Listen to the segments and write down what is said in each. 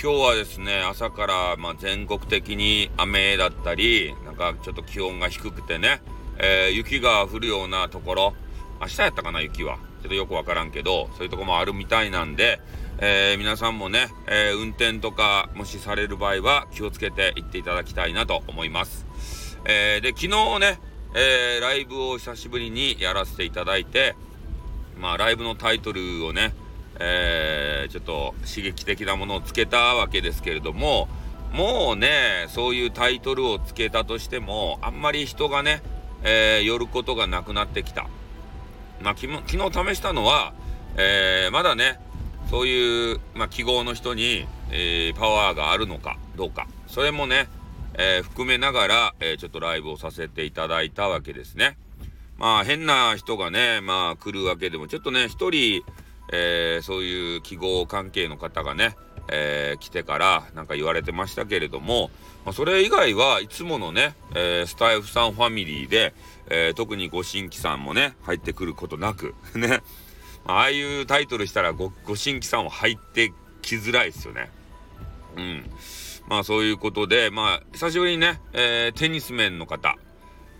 今日はですね、朝から、ま、全国的に雨だったり、なんかちょっと気温が低くてね、えー、雪が降るようなところ、明日やったかな、雪は。ちょっとよくわからんけど、そういうとこもあるみたいなんで、えー、皆さんもね、えー、運転とかもしされる場合は気をつけて行っていただきたいなと思います。えー、で、昨日ね、えライブを久しぶりにやらせていただいて、まあ、ライブのタイトルをね、えちょっと刺激的なものをつけたわけですけれども、もうね、そういうタイトルをつけたとしても、あんまり人がね、えー、寄ることがなくなってきた。まあ、昨日試したのは、えー、まだね、そういう、まあ、記号の人に、えー、パワーがあるのかどうか、それもね、えー、含めながら、えちょっとライブをさせていただいたわけですね。まあ、変な人がね、まあ、来るわけでも、ちょっとね、一人、えそういう記号関係の方がね、えー、来てからなんか言われてましたけれども、まあ、それ以外はいつものね、えー、スタイフさんファミリーで、え、特にご新規さんもね、入ってくることなく、ね、ああいうタイトルしたらご、ご新規さんは入ってきづらいですよね。うん。まあそういうことで、まあ、久しぶりにね、え、テニス面の方、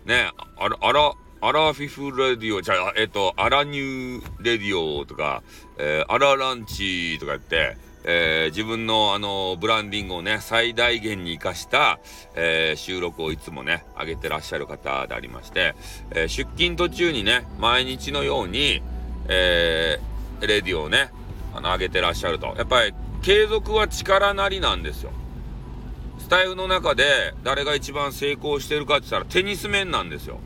ね、あら、あら、アラフィフレディオ、じゃあ、えっ、と、アラニューレディオとか、えー、アラランチとか言って、えー、自分のあのブランディングをね最大限に生かした、えー、収録をいつもね上げてらっしゃる方でありまして、えー、出勤途中にね毎日のように、えレディオをねあの上げてらっしゃると。やっぱり継続は力なりなんですよ。スタイルの中で誰が一番成功してるかって言ったらテニス面なんですよ。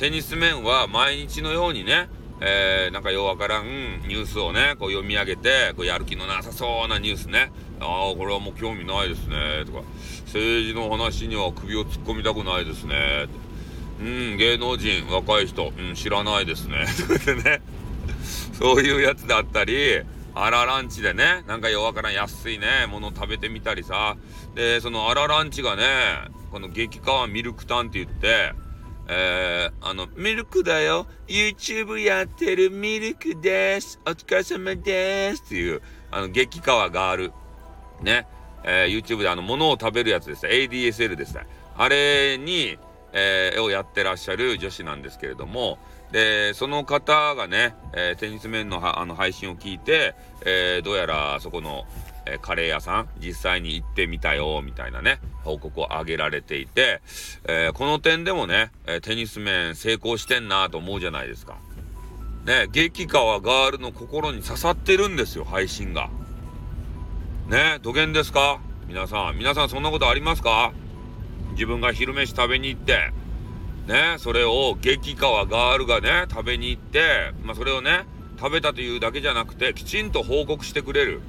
テニス面は毎日のようにねえー、なんかようわからんニュースをね、こう読み上げて、こうやる気のなさそうなニュースね、ああ、これはもう興味ないですね、とか、政治の話には首を突っ込みたくないですね、うん、芸能人、若い人、うん、知らないですね、とかってね、そういうやつだったり、あらランチでね、なんかようわからん安いね、もの食べてみたりさ、で、そのあらランチがね、この激川ミルクタンって言って、えー、あの、ミルクだよ。YouTube やってるミルクです。お疲れ様です。っていう、あの、激川ガール。ね。えー、YouTube であの、物を食べるやつです。ADSL ですね。あれに、えー、をやってらっしゃる女子なんですけれども、で、その方がね、えー、テニス面のあの配信を聞いて、えー、どうやらそこの、えー、カレー屋さん、実際に行ってみたよ、みたいなね、報告を上げられていて、えー、この点でもね、えテニス面成功してんなと思うじゃないですか。ね、激川ガールの心に刺さってるんですよ、配信が。ね、土下ですか？皆さん。皆さんそんなことありますか？自分が昼飯食べに行って、ね、それを激川ガールがね、食べに行って、まあ、それをね、食べたというだけじゃなくて、きちんと報告してくれる。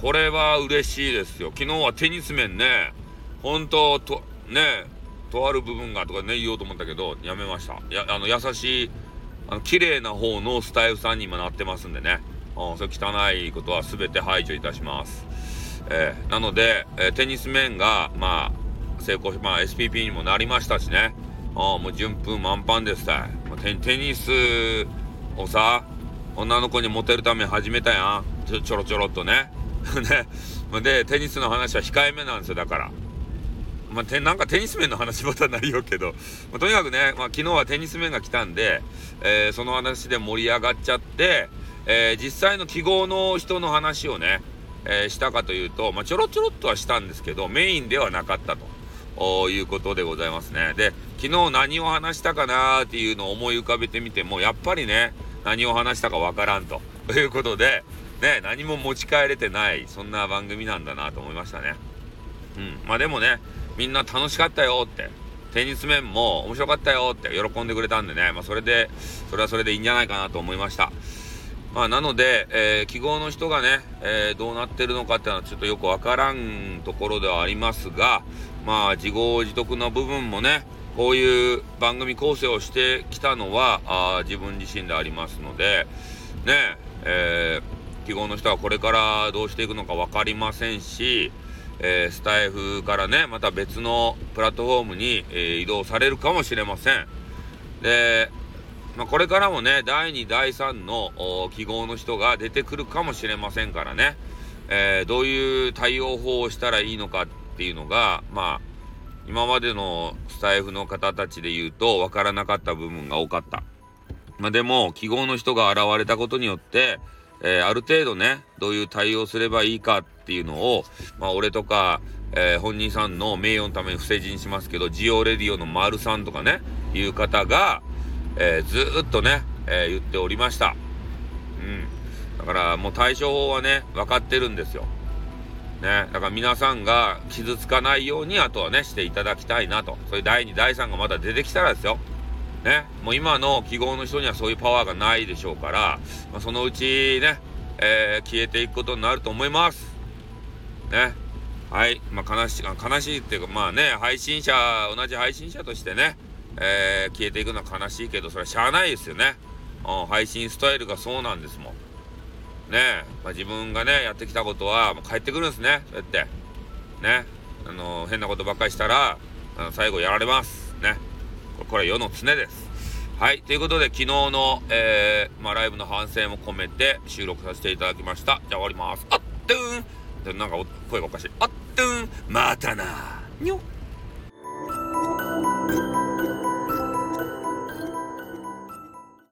これは嬉しいですよ。昨日はテニス面ね、本当と、ね、とある部分がとかね、言おうと思ったけど、やめました。や、あの、優しい、あの、綺麗な方のスタイルさんに今なってますんでね。うん、それ汚いことは全て排除いたします。えー、なので、えー、テニス面が、まあ、成功し、まあ、SPP にもなりましたしね。あもう順風満帆ですたい。テニスをさ、女の子にモテるために始めたやん。ちょちょろちょろっとね。ね。で、テニスの話は控えめなんですよ、だから。まあ、てなんかテニス面の話またないよけど、まあ、とにかくね、まあ、昨日はテニス面が来たんで、えー、その話で盛り上がっちゃって、えー、実際の記号の人の話をね、えー、したかというと、まあ、ちょろちょろっとはしたんですけど、メインではなかったということでございますね。で、昨日何を話したかなーっていうのを思い浮かべてみても、やっぱりね、何を話したかわからんということで、ね、何も持ち帰れてない、そんな番組なんだなと思いましたね。うん。まあでもね、みんな楽しかったよって、テニス面も面白かったよって喜んでくれたんでね、まあそれで、それはそれでいいんじゃないかなと思いました。まあなので、えー、記号の人がね、えー、どうなってるのかっていうのはちょっとよくわからんところではありますが、まあ自業自得の部分もね、こういう番組構成をしてきたのはあ自分自身でありますので、ね、えー記号の人はこれからどうしていくのか分かりませんし、えー、スタイフからね、また別のプラットフォームに、えー、移動されるかもしれません。で、まあ、これからもね、第2、第3の記号の人が出てくるかもしれませんからね、えー、どういう対応法をしたらいいのかっていうのが、まあ、今までのスタイフの方たちで言うと分からなかった部分が多かった。まあ、でも、記号の人が現れたことによって、えー、ある程度ね、どういう対応すればいいかっていうのを、まあ、俺とか、えー、本人さんの名誉のために不正人しますけど、ジオレディオの丸さんとかね、いう方が、えー、ずっとね、え言っておりました。うん。だからもう対処法はね、分かってるんですよ。ね。だから皆さんが傷つかないように、あとはね、していただきたいなと。そういう第2、第3がまだ出てきたらですよ。ね。もう今の記号の人にはそういうパワーがないでしょうから、まあ、そのうちね、えー、消えていくことになると思います。ね。はい。まあ、悲しい、悲しいっていうか、まあね、配信者、同じ配信者としてね、えー、消えていくのは悲しいけど、それはしゃあないですよね。うん、配信スタイルがそうなんですもん。ねまあ、自分がね、やってきたことは、もう帰ってくるんですね。そうやって。ね。あのー、変なことばっかりしたら、あの最後やられます。ね。これ世の常です。はい。ということで、昨日の、えー、まあ、ライブの反省も込めて収録させていただきました。じゃあ終わります。あっ、とゥーンなんか声がおかしい。あっ、とゥーンまたなにょっ